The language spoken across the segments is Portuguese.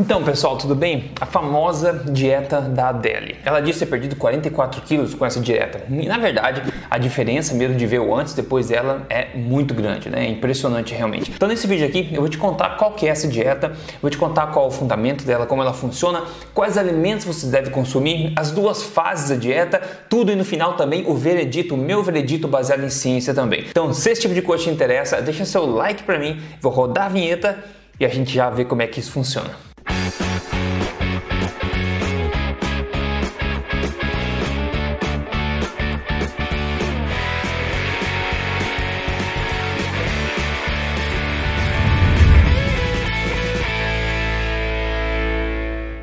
Então, pessoal, tudo bem? A famosa dieta da Adele. Ela disse ter perdido 44 quilos com essa dieta. E, na verdade, a diferença mesmo de ver o antes e depois dela é muito grande, né? É impressionante realmente. Então, nesse vídeo aqui, eu vou te contar qual que é essa dieta, vou te contar qual o fundamento dela, como ela funciona, quais alimentos você deve consumir, as duas fases da dieta, tudo e no final também o veredito, o meu veredito baseado em ciência também. Então, se esse tipo de coisa te interessa, deixa seu like para mim, vou rodar a vinheta e a gente já vê como é que isso funciona. Thank you.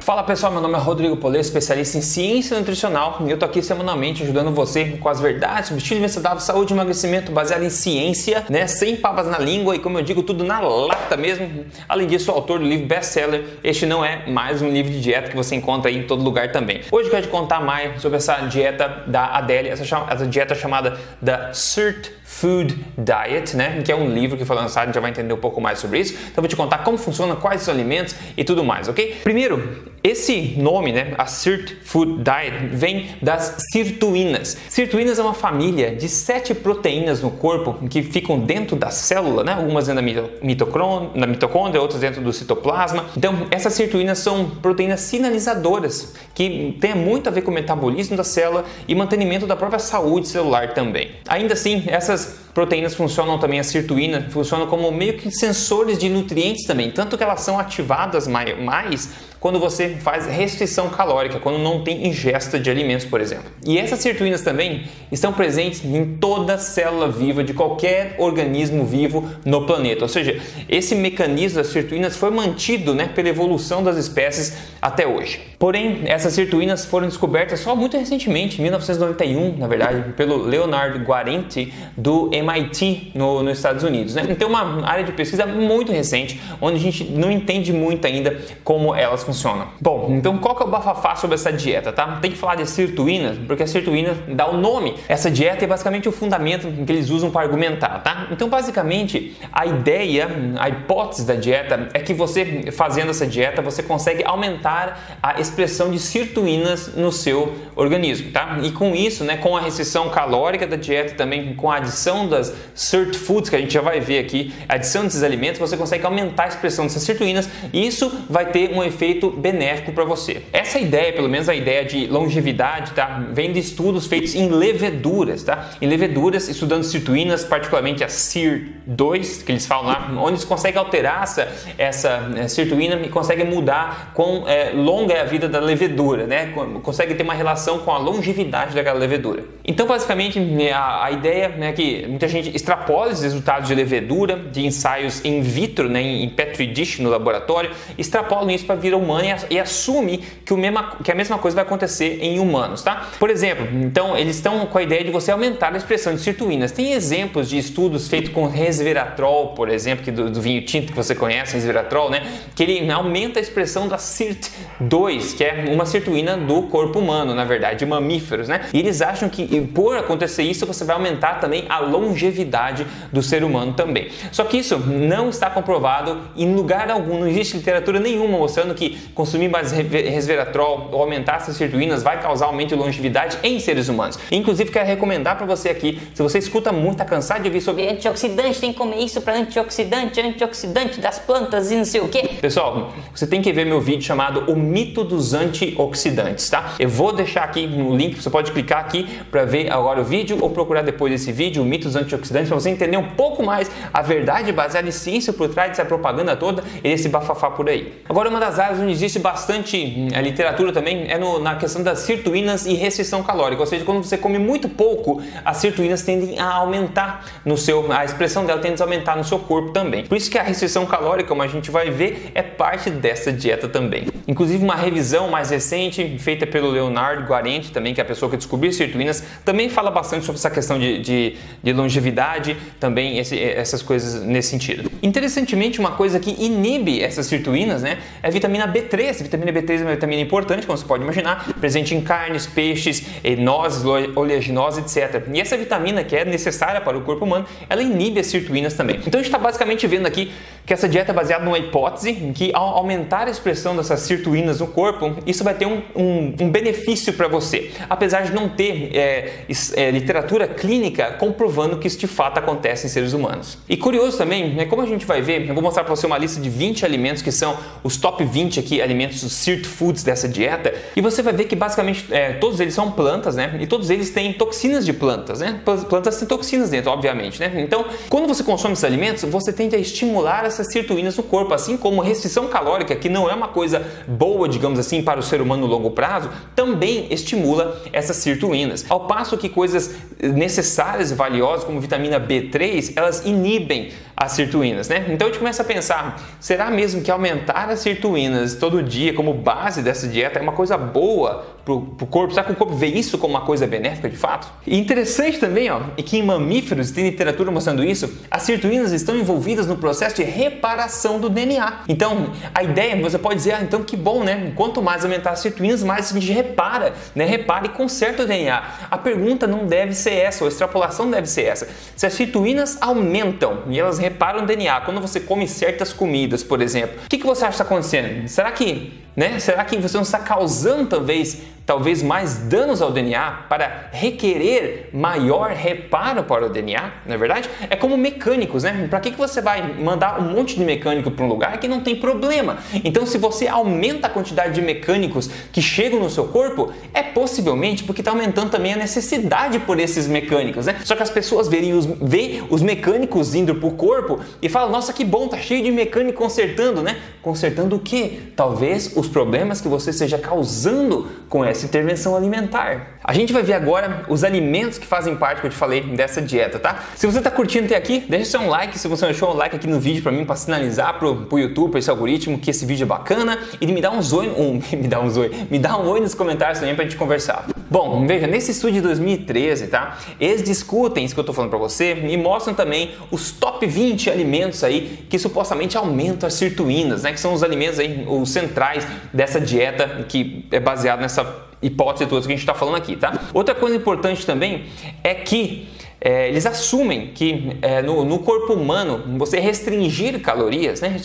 Fala pessoal, meu nome é Rodrigo Polê, especialista em ciência nutricional e eu tô aqui semanalmente ajudando você com as verdades sobre estilo de vida saudável, saúde e emagrecimento baseado em ciência, né? Sem papas na língua e como eu digo, tudo na lata mesmo. Além disso, sou autor do livro best-seller. Este não é mais um livro de dieta que você encontra aí em todo lugar também. Hoje eu quero te contar mais sobre essa dieta da Adele, essa, essa dieta chamada da CERT Food Diet, né? Que é um livro que foi lançado, já vai entender um pouco mais sobre isso. Então vou te contar como funciona, quais os alimentos e tudo mais, ok? Primeiro, esse nome, né, a Sirt Food Diet, vem das sirtuínas. Sirtuínas é uma família de sete proteínas no corpo que ficam dentro da célula, né? Algumas dentro da, na mitocôndria, outras dentro do citoplasma. Então, essas sirtuínas são proteínas sinalizadoras que têm muito a ver com o metabolismo da célula e mantenimento da própria saúde celular também. Ainda assim, essas proteínas funcionam também, a sirtuína, funcionam como meio que sensores de nutrientes também, tanto que elas são ativadas mais quando você faz restrição calórica, quando não tem ingesta de alimentos, por exemplo. E essas sirtuínas também estão presentes em toda célula viva de qualquer organismo vivo no planeta. Ou seja, esse mecanismo das sirtuínas foi mantido né, pela evolução das espécies até hoje. Porém, essas sirtuínas foram descobertas só muito recentemente, em 1991, na verdade, pelo Leonard Guarente do MIT no, nos Estados Unidos. Né? Então, uma área de pesquisa muito recente, onde a gente não entende muito ainda como elas funcionam funciona? Bom, então qual que é o bafafá sobre essa dieta, tá? Tem que falar de sirtuína, porque a sirtuína dá o nome. Essa dieta é basicamente o fundamento que eles usam para argumentar, tá? Então, basicamente, a ideia, a hipótese da dieta é que você fazendo essa dieta, você consegue aumentar a expressão de sirtuínas no seu organismo, tá? E com isso, né, com a restrição calórica da dieta também com a adição das cert foods que a gente já vai ver aqui, a adição desses alimentos, você consegue aumentar a expressão dessas sirtuínas e isso vai ter um efeito efeito benéfico para você. Essa ideia, pelo menos a ideia de longevidade, tá? Vem de estudos feitos em leveduras, tá? Em leveduras, estudando sirtuínas, particularmente a CIR2, que eles falam lá, onde eles conseguem alterar essa, essa é, sirtuína e conseguem mudar com é, longa é a vida da levedura, né? Consegue ter uma relação com a longevidade daquela levedura. Então, basicamente, né, a, a ideia é né, que muita gente extrapola os resultados de levedura, de ensaios in vitro, né, em petri dish no laboratório, extrapolam isso para a vida humana e, assume que, o mesma, que a mesma coisa vai acontecer em humanos, tá? Por exemplo, então eles estão com a ideia de você aumentar a expressão de sirtuínas. Tem exemplos de estudos feitos com resveratrol, por exemplo, que do, do vinho tinto que você conhece, resveratrol, né? Que ele aumenta a expressão da SIRT2, que é uma sirtuína do corpo humano, na verdade, de mamíferos, né? E eles acham que por acontecer isso, você vai aumentar também a longevidade do ser humano também. Só que isso não está comprovado em lugar algum, não existe literatura nenhuma mostrando que consumir mais resveratrol ou aumentar essas sirtuínas vai causar aumento de longevidade em seres humanos. Inclusive, quero recomendar para você aqui, se você escuta muito, tá cansado de ouvir sobre antioxidante, tem que comer isso para antioxidante, antioxidante das plantas e não sei o que. Pessoal, você tem que ver meu vídeo chamado O Mito dos Antioxidantes, tá? Eu vou deixar aqui no link, você pode clicar aqui para ver agora o vídeo ou procurar depois desse vídeo o Mito dos Antioxidantes para você entender um pouco mais a verdade baseada em ciência por trás dessa propaganda toda e desse bafafá por aí. Agora, uma das áreas onde existe bastante a literatura também é no, na questão das sirtuínas e restrição calórica, ou seja, quando você come muito pouco, as sirtuínas tendem a aumentar no seu, a expressão dela tende a aumentar no seu corpo também. Por isso que a restrição calórica, como a gente vai ver, é parte dessa dieta também. Inclusive uma revisão mais recente feita pelo Leonardo Guarente também, que é a pessoa que descobriu as sirtuínas, também fala bastante sobre essa questão de, de, de longevidade, também esse, essas coisas nesse sentido. Interessantemente, uma coisa que inibe essas sirtuínas, né, é a vitamina B3. A vitamina B3 é uma vitamina importante, como você pode imaginar, presente em carnes, peixes, nozes, oleaginosas, etc. E essa vitamina que é necessária para o corpo humano, ela inibe as sirtuínas também. Então a gente está basicamente vendo aqui que essa dieta é baseada numa hipótese em que ao aumentar a expressão dessas sirtuínas no corpo, isso vai ter um, um, um benefício para você, apesar de não ter é, é, literatura clínica comprovando que isso de fato acontece em seres humanos. E curioso também, né, como a gente vai ver, eu vou mostrar para você uma lista de 20 alimentos que são os top 20 aqui alimentos, os sirt foods dessa dieta, e você vai ver que basicamente é, todos eles são plantas, né? E todos eles têm toxinas de plantas, né? Plantas têm toxinas dentro, obviamente, né? Então, quando você consome esses alimentos, você tende a estimular essas sirtuínas no corpo, assim como restrição calórica, que não é uma coisa boa, digamos assim, para o ser humano no longo prazo, também estimula essas sirtuínas. Ao passo que coisas necessárias e valiosas, como vitamina B3, elas inibem as sirtuínas, né? Então a gente começa a pensar, será mesmo que aumentar as sirtuínas todo dia como base dessa dieta é uma coisa boa para o corpo? Será que o corpo vê isso como uma coisa benéfica de fato? E interessante também, ó, é que em mamíferos, tem literatura mostrando isso, as sirtuínas estão envolvidas no processo de reparação do DNA. Então, a ideia, você pode dizer, ah, então que bom, né? Quanto mais aumentar as sirtuínas, mais a gente repara, né? Repara e conserta o DNA. A pergunta não deve ser essa, ou a extrapolação deve ser essa. Se as sirtuínas aumentam e elas reparam o DNA, quando você come certas comidas, por exemplo, o que, que você acha que está acontecendo? Será que né? Será que você não está causando talvez, talvez mais danos ao DNA para requerer maior reparo para o DNA? Não é verdade? É como mecânicos, né? Para que, que você vai mandar um monte de mecânico para um lugar que não tem problema? Então, se você aumenta a quantidade de mecânicos que chegam no seu corpo, é possivelmente porque está aumentando também a necessidade por esses mecânicos, né? Só que as pessoas verem os, veem os mecânicos indo para o corpo e falam: Nossa, que bom, tá cheio de mecânico consertando, né? Consertando o que? Talvez os problemas que você esteja causando com essa intervenção alimentar. A gente vai ver agora os alimentos que fazem parte que eu te falei dessa dieta, tá? Se você está curtindo até aqui, deixa seu like, se você deixou um like aqui no vídeo para mim para sinalizar pro, pro YouTube, para esse algoritmo que esse vídeo é bacana e me dá um oi, um, me dá um oi, me dá um oi nos comentários também pra gente conversar. Bom, veja, nesse estudo de 2013, tá? Eles discutem isso que eu tô falando para você e mostram também os top 20 alimentos aí que supostamente aumentam as sirtuínas, né? Que são os alimentos aí, os centrais dessa dieta que é baseada nessa hipótese toda que a gente está falando aqui, tá? Outra coisa importante também é que é, eles assumem que é, no, no, corpo humano você restringir calorias né,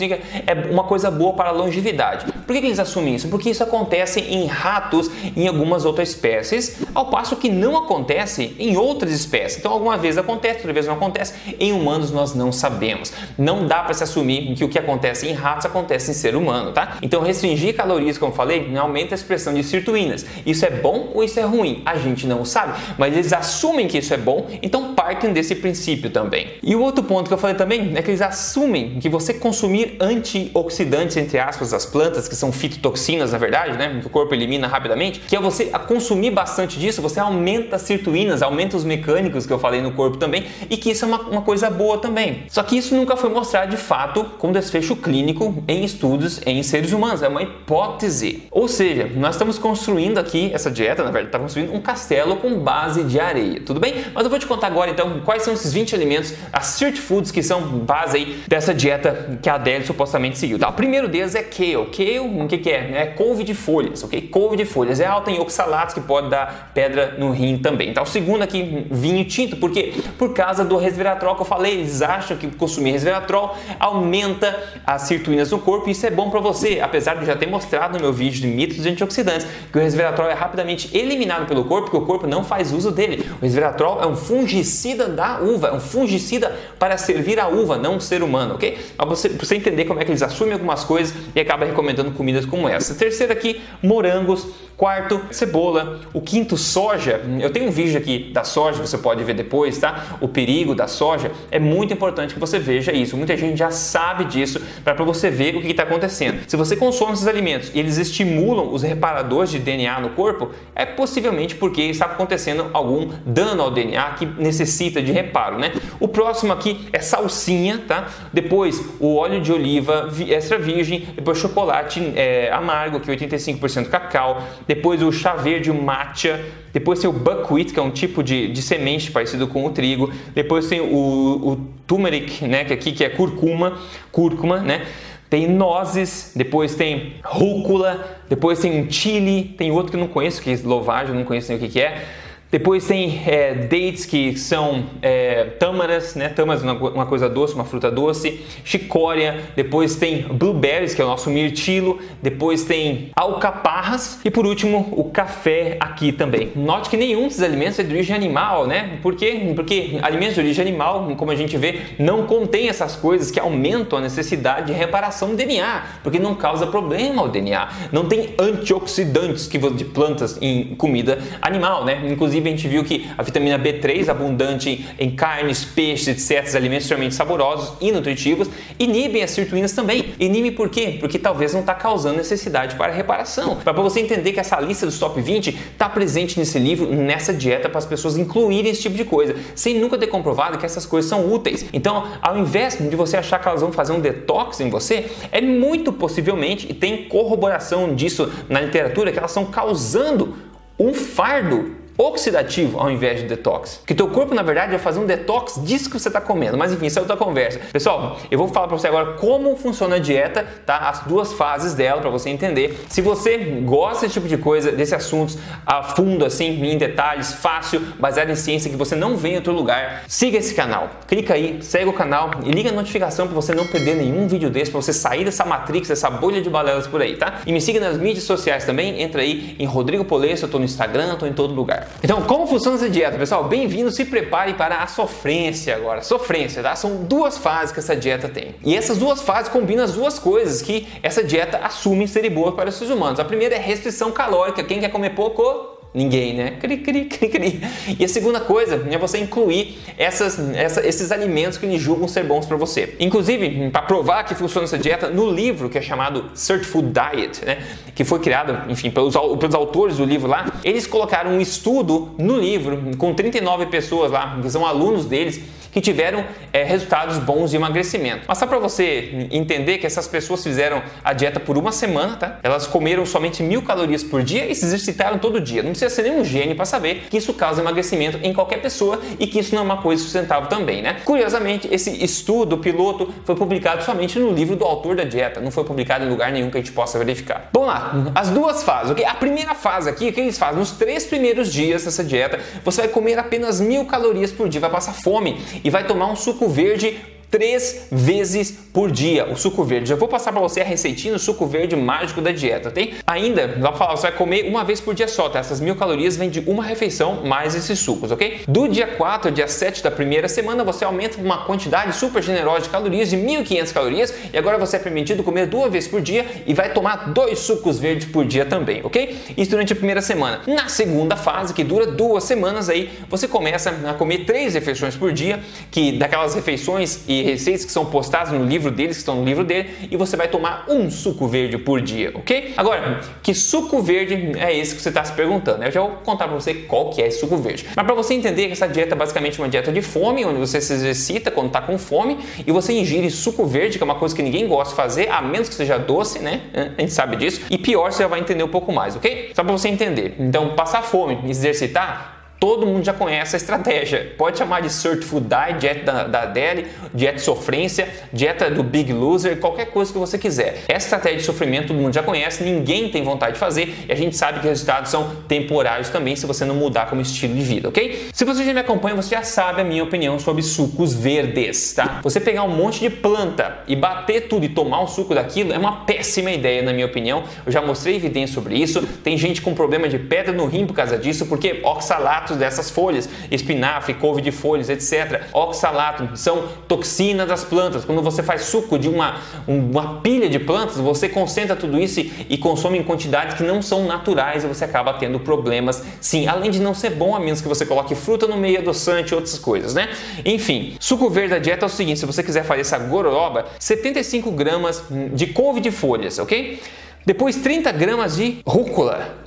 é uma coisa boa para a longevidade. Por que, que, eles assumem isso? Porque isso acontece em ratos e em algumas outras espécies, ao passo que não acontece em outras espécies. Então, alguma vez acontece, outra vez não acontece. Em humanos nós não sabemos. Não dá para se assumir que o que acontece em ratos acontece em ser humano, tá? Então, restringir calorias, como falei, aumenta a expressão de sirtuínas. Isso é bom ou isso é ruim? A gente não sabe, mas eles assumem que isso é bom, então partem desse princípio também. E o outro ponto que eu falei também é que eles assumem que você consumir antioxidantes, entre aspas, das plantas, que são fitotoxinas na verdade, né, que o corpo elimina rapidamente, que é você consumir bastante disso, você aumenta as sirtuínas, aumenta os mecânicos que eu falei no corpo também, e que isso é uma, uma coisa boa também. Só que isso nunca foi mostrado de fato com desfecho clínico em estudos em seres humanos, é uma hipótese. Ou seja, nós estamos construindo aqui essa dieta, na verdade, está construindo um castelo com base de areia, tudo bem? Mas eu vou te contar agora agora então quais são esses 20 alimentos, as Search Foods que são base aí dessa dieta que a Adele supostamente seguiu. Tá? O primeiro deles é kale. Kale, o que, que é? É couve de folhas, ok? Couve de folhas. É alta em oxalatos que pode dar pedra no rim também. Tá? O segundo aqui, vinho tinto, porque por causa do resveratrol que eu falei, eles acham que consumir resveratrol aumenta as sirtuínas no corpo e isso é bom para você, apesar de eu já ter mostrado no meu vídeo de mitos antioxidantes que o resveratrol é rapidamente eliminado pelo corpo, porque o corpo não faz uso dele. O resveratrol é um fungicida fungicida da uva, um fungicida para servir a uva, não o ser humano, ok? Para você, você entender como é que eles assumem algumas coisas e acaba recomendando comidas como essa. Terceiro aqui, morangos. Quarto, cebola. O quinto, soja. Eu tenho um vídeo aqui da soja, você pode ver depois, tá? O perigo da soja. É muito importante que você veja isso. Muita gente já sabe disso para você ver o que está acontecendo. Se você consome esses alimentos e eles estimulam os reparadores de DNA no corpo, é possivelmente porque está acontecendo algum dano ao DNA que necessita de reparo, né? O próximo aqui é salsinha, tá? Depois o óleo de oliva extra virgem, depois chocolate é, amargo, que é 85% cacau, depois o chá verde, o matcha, depois tem o buckwheat, que é um tipo de, de semente parecido com o trigo, depois tem o, o turmeric, né, que aqui que é curcuma, cúrcuma, né? Tem nozes, depois tem rúcula, depois tem um chile, tem outro que eu não conheço, que é eslovagem, não conheço nem o que, que é Depois tem é, dates que são é, tâmaras, né? Tâmaras uma, coisa doce, uma fruta doce. Chicória. Depois tem blueberries, que é o nosso mirtilo. Depois tem alcaparras. E por último, o café aqui também. Note que nenhum desses alimentos é de origem animal, né? Por quê? Porque alimentos de origem animal, como a gente vê, não contém essas coisas que aumentam a necessidade de reparação do DNA, porque não causa problema ao DNA. Não tem antioxidantes que de plantas em comida animal, né? Inclusive a gente viu que a vitamina B3 abundante em carnes, peixes, etc, alimentos extremamente saborosos e nutritivos inibem as sirtuínas também. Inibe por quê? Porque talvez não está causando necessidade para reparação. Para você entender que essa lista dos top 20 está presente nesse livro, nessa dieta para as pessoas incluírem esse tipo de coisa, sem nunca ter comprovado que essas coisas são úteis. Então, ao invés de você achar que elas vão fazer um detox em você, é muito possivelmente e tem corroboração disso na literatura que elas estão causando um fardo oxidativo ao invés de detox. Que teu corpo, na verdade, vai fazer um detox disso que você está comendo. Mas enfim, isso é outra conversa. Pessoal, eu vou falar para você agora como funciona a dieta, tá? As duas fases dela para você entender. Se você gosta desse tipo de coisa, desses assuntos a fundo, assim, em detalhes, fácil, baseado em ciência que você não vê em outro lugar, siga esse canal. Clica aí, segue o canal e liga a notificação para você não perder nenhum vídeo desse, para você sair dessa matrix, dessa bolha de balelas por aí, tá? E me siga nas mídias sociais também. Entra aí em Rodrigo Polesso, eu tô no Instagram, tô em todo lugar. Então, como funciona essa dieta, pessoal? Bem-vindo, se prepare para a sofrência agora. Sofrência, tá? São duas fases que essa dieta tem. E essas duas fases combinam as duas coisas que essa dieta assume serem boas para os seres humanos. A primeira é restrição calórica. Quem quer comer pouco, Ninguém, né? Cri, cri, cri, cri. E a segunda coisa é você incluir essas, essa, esses alimentos que eles julgam ser bons para você. Inclusive, para provar que funciona essa dieta, no livro que é chamado Search Food Diet, né? que foi criado, enfim, pelos, pelos autores do livro lá, eles colocaram um estudo no livro com 39 pessoas lá, que são alunos deles, que tiveram é, resultados bons de emagrecimento. Mas só para você entender que essas pessoas fizeram a dieta por uma semana, tá? Elas comeram somente mil calorias por dia e se exercitaram todo dia. Não precisa ser nenhum gênio para saber que isso causa emagrecimento em qualquer pessoa e que isso não é uma coisa sustentável também, né? Curiosamente, esse estudo piloto foi publicado somente no livro do autor da dieta, não foi publicado em lugar nenhum que a gente possa verificar. Vamos lá, as duas fases, ok? A primeira fase aqui, o que eles fazem? Nos três primeiros dias dessa dieta, você vai comer apenas mil calorias por dia, vai passar fome e vai tomar um suco verde três vezes por dia o suco verde. Já vou passar para você a receitinha do suco verde mágico da dieta, tem? Ainda, vai falar, você vai comer uma vez por dia só, tá? Essas mil calorias vêm de uma refeição mais esses sucos, ok? Do dia 4 ao dia 7 da primeira semana, você aumenta uma quantidade super generosa de calorias, de 1.500 calorias, e agora você é permitido comer duas vezes por dia e vai tomar dois sucos verdes por dia também, ok? Isso durante a primeira semana. Na segunda fase, que dura duas semanas aí, você começa a comer três refeições por dia, que daquelas refeições e receitas que são postadas no livro deles, que estão no livro dele, e você vai tomar um suco verde por dia, ok? Agora, que suco verde é esse que você está se perguntando? Né? Eu já vou contar para você qual que é esse suco verde. Mas para você entender que essa dieta é basicamente uma dieta de fome, onde você se exercita quando está com fome e você ingere suco verde, que é uma coisa que ninguém gosta de fazer, a menos que seja doce, né? A gente sabe disso. E pior, você já vai entender um pouco mais, ok? Só para você entender. Então, passar fome exercitar todo mundo já conhece a estratégia. Pode chamar de Search Food Diet, dieta da, da Deli, dieta de sofrência, dieta do Big Loser, qualquer coisa que você quiser. Essa estratégia de sofrimento todo mundo já conhece, ninguém tem vontade de fazer e a gente sabe que os resultados são temporários também se você não mudar como estilo de vida, ok? Se você já me acompanha, você já sabe a minha opinião sobre sucos verdes, tá? Você pegar um monte de planta e bater tudo e tomar um suco daquilo é uma péssima ideia, na minha opinião. Eu já mostrei evidência sobre isso. Tem gente com problema de pedra no rim por causa disso, porque oxalato dessas folhas, espinafre, couve de folhas, etc. Oxalato são toxinas das plantas. Quando você faz suco de uma, uma pilha de plantas, você concentra tudo isso e, e consome em quantidades que não são naturais e você acaba tendo problemas, sim. Além de não ser bom, a menos que você coloque fruta no meio, adoçante e outras coisas, né? Enfim, suco verde da dieta é o seguinte: se você quiser fazer essa gororoba, 75 gramas de couve de folhas, ok? Depois 30 gramas de rúcula.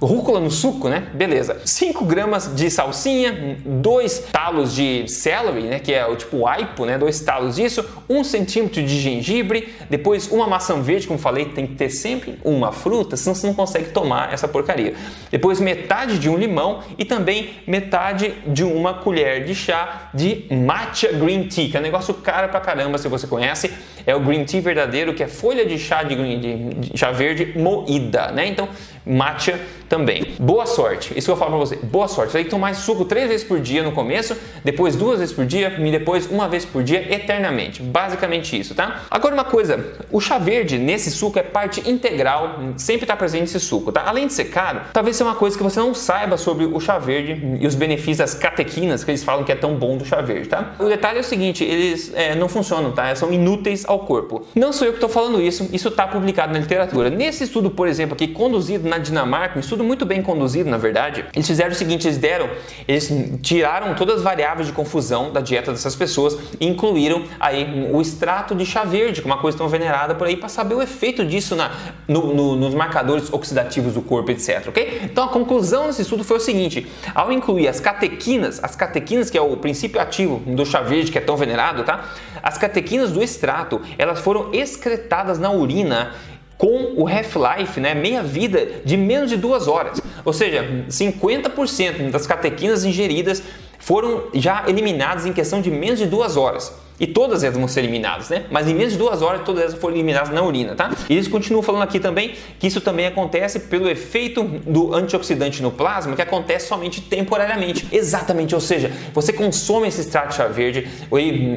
Rúcula no suco, né? Beleza. 5 gramas de salsinha, 2 talos de celery, né? Que é o tipo aipo, né? 2 talos disso, 1 um centímetro de gengibre, depois uma maçã verde, como falei, tem que ter sempre uma fruta, senão você não consegue tomar essa porcaria. Depois metade de um limão e também metade de uma colher de chá de matcha green tea, que é um negócio caro pra caramba, se você conhece. É o green tea verdadeiro, que é folha de chá de, green, de, de chá verde moída, né? Então matcha também. Boa sorte. Isso que eu falo pra você. Boa sorte. Você tem que tomar suco três vezes por dia no começo, depois duas vezes por dia e depois uma vez por dia eternamente. Basicamente isso, tá? Agora uma coisa, o chá verde nesse suco é parte integral, sempre está presente esse suco, tá? Além de ser caro, talvez seja uma coisa que você não saiba sobre o chá verde e os benefícios das catequinas que eles falam que é tão bom do chá verde, tá? O detalhe é o seguinte, eles é, não funcionam, tá? São inúteis ao corpo. Não sou eu que estou falando isso, isso está publicado na literatura. Nesse estudo, por exemplo, aqui conduzido na Dinamarca, um estudo muito bem conduzido, na verdade, eles fizeram o seguinte, eles deram, eles tiraram todas as variáveis de confusão da dieta dessas pessoas e incluíram aí o extrato de chá verde, que é uma coisa tão venerada por aí, para saber o efeito disso na, no, no, nos marcadores oxidativos do corpo, etc, ok? Então a conclusão desse estudo foi o seguinte, ao incluir as catequinas, as catequinas que é o princípio ativo do chá verde, que é tão venerado, tá? As catequinas do extrato, elas foram excretadas na urina com o half-life, né, meia vida de menos de duas horas. Ou seja, 50% das catequinas ingeridas foram já eliminadas em questão de menos de duas horas. E todas elas vão ser eliminadas, né? Mas em menos de duas horas todas elas foram eliminadas na urina, tá? E eles continuam falando aqui também que isso também acontece pelo efeito do antioxidante no plasma, que acontece somente temporariamente. Exatamente, ou seja, você consome esse extrato de chá verde,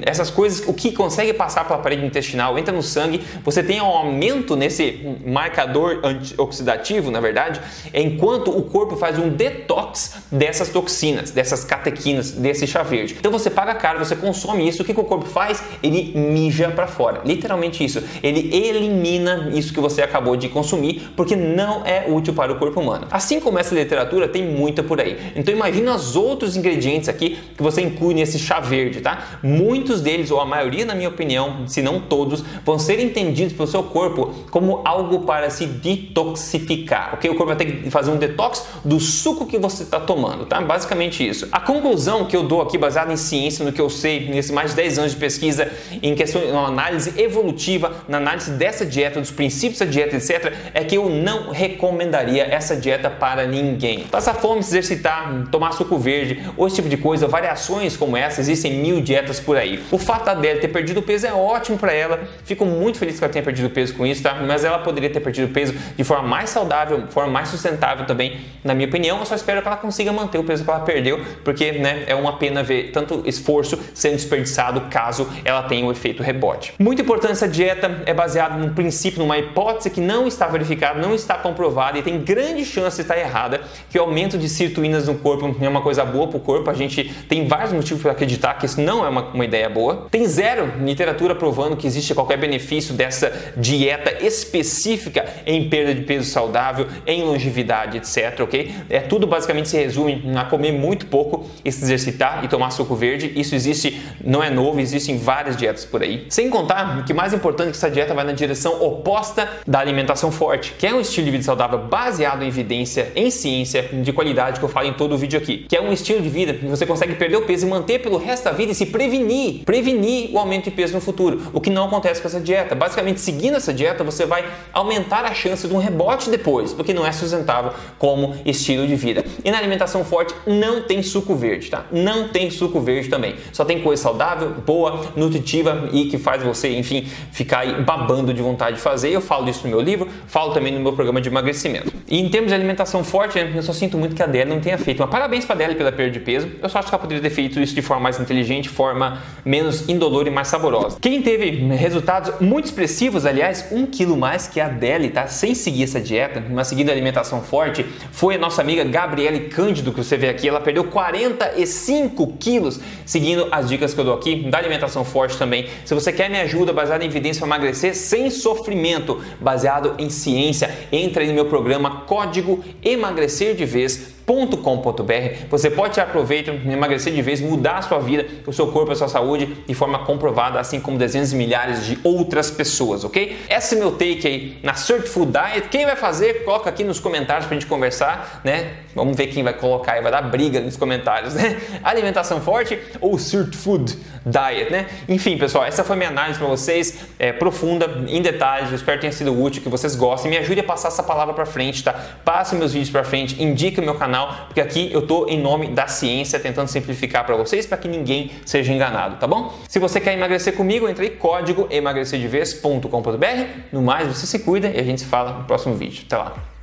essas coisas, o que consegue passar pela parede intestinal, entra no sangue, você tem um aumento nesse marcador antioxidativo, na verdade, enquanto o corpo faz um detox dessas toxinas, dessas catequinas, desse chá verde. Então você paga caro, você consome isso, o que, que o corpo faz? Ele mija para fora. Literalmente isso. Ele elimina isso que você acabou de consumir porque não é útil para o corpo humano. Assim como essa literatura tem muita por aí. Então imagina os outros ingredientes aqui que você inclui nesse chá verde, tá? Muitos deles, ou a maioria na minha opinião, se não todos, vão ser entendidos pelo seu corpo como algo para se detoxificar, ok? O corpo vai ter que fazer um detox do suco que você está tomando, tá? Basicamente isso. A conclusão que eu dou aqui, baseada em ciência, no que eu sei nesses mais de 10 anos de pesquisa em questão de análise evolutiva, na análise dessa dieta, dos princípios da dieta, etc., é que eu não recomendaria essa dieta para ninguém. Passar fome, se exercitar, tomar suco verde, ou esse tipo de coisa, variações como essa, existem mil dietas por aí. O fato da ter perdido peso é ótimo para ela, fico muito feliz que ela tenha perdido peso com isso, tá? Mas ela poderia ter perdido peso de forma mais saudável, de forma mais sustentável também, na minha opinião. Eu só espero que ela consiga manter o peso que ela perdeu, porque né, é uma pena ver tanto esforço sendo desperdiçado caso ela tenha o efeito rebote. Muito importante essa dieta é baseada num princípio, numa hipótese que não está verificada, não está comprovada e tem grande chance de estar errada, que o aumento de sirtuínas no corpo é uma coisa boa para o corpo. A gente tem vários motivos para acreditar que isso não é uma, uma ideia boa. Tem zero literatura provando que existe qualquer benefício dessa dieta específica em perda de peso saudável, em longevidade, etc. Ok? É tudo basicamente se resume a comer muito pouco, e se exercitar e tomar suco verde. Isso existe, não é novo, existem várias dietas por aí. Sem contar que mais importante é que essa dieta vai na direção oposta da alimentação forte, que é um estilo de vida saudável baseado em evidência, em ciência, de qualidade que eu falo em todo o vídeo aqui, que é um estilo de vida que você consegue perder o peso e manter pelo resto da vida e se prevenir, prevenir o aumento de peso no futuro, o que não acontece com essa dieta. Basicamente, seguindo essa dieta, você vai aumentar a chance de um rebote depois, porque não é sustentável como estilo de vida. E na alimentação forte não tem suco verde, tá? Não tem suco verde também. Só tem coisa saudável, boa, nutritiva e que faz você, enfim, ficar babando de vontade de fazer. Eu falo disso no meu livro, falo também no meu programa de emagrecimento. E em termos de alimentação forte, eu só sinto muito que a Adele não tenha feito. Mas parabéns para a Adele pela perda de peso. Eu só acho que ela poderia ter feito isso de forma mais inteligente, forma menos indolor e mais saborosa. Quem teve resultados muito expressivos, aliás, um quilo mais que a Adele, tá? Sem seguir essa dieta, mas seguindo a alimentação forte, foi a nossa amiga Gabriele Cândido, que você vê aqui. Ela perdeu 45 quilos seguindo as dicas que eu dou aqui da alimentação forte também. Se você quer minha ajuda baseada em evidência para emagrecer sem sofrimento, baseado em ciência, entra aí no meu programa Código Emagrecer de Vez com.br Você pode tirar proveito, emagrecer de vez, mudar a sua vida, o seu corpo, a sua saúde de forma comprovada, assim como dezenas de milhares de outras pessoas, ok? Esse é meu take aí na Search Food Diet. Quem vai fazer, coloca aqui nos comentários pra gente conversar, né? Vamos ver quem vai colocar e vai dar briga nos comentários, né? Alimentação forte ou Search Food Diet, né? Enfim, pessoal, essa foi minha análise para vocês, é, profunda, em detalhes. Eu espero que tenha sido útil, que vocês gostem. Me ajude a passar essa palavra para frente, tá? Passe meus vídeos para frente, indique o meu canal canal, porque aqui eu estou em nome da ciência tentando simplificar para vocês para que ninguém seja enganado, tá bom? Se você quer emagrecer comigo, entre em código emagrecerdevez.com.br. No mais, você se cuida e a gente se fala no próximo vídeo. Até lá!